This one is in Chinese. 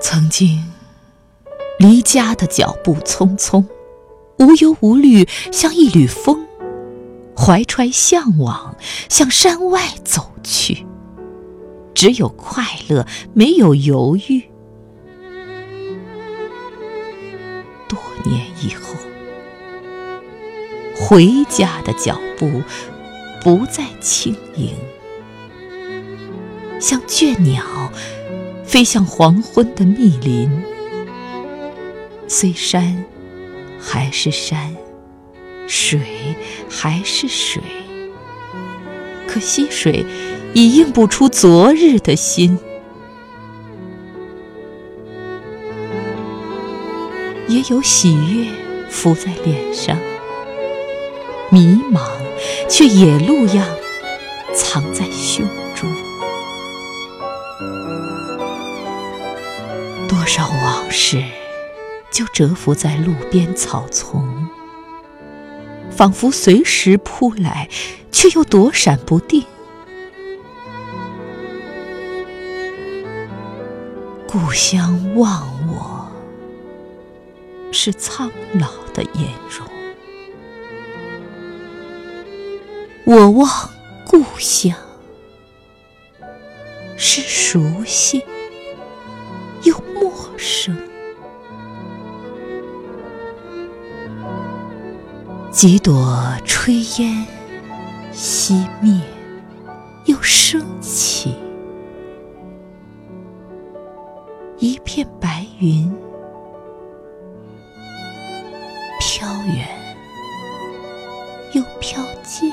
曾经，离家的脚步匆匆，无忧无虑，像一缕风，怀揣向往，向山外走去。只有快乐，没有犹豫。多年以后，回家的脚步不再轻盈，像倦鸟。飞向黄昏的密林，虽山还是山，水还是水，可溪水已映不出昨日的心。也有喜悦浮在脸上，迷茫却野鹿样藏在少往事就蛰伏在路边草丛，仿佛随时扑来，却又躲闪不定。故乡望我，是苍老的颜容；我望故乡，是熟悉。生几朵炊烟熄灭又升起一片白云飘远又飘近。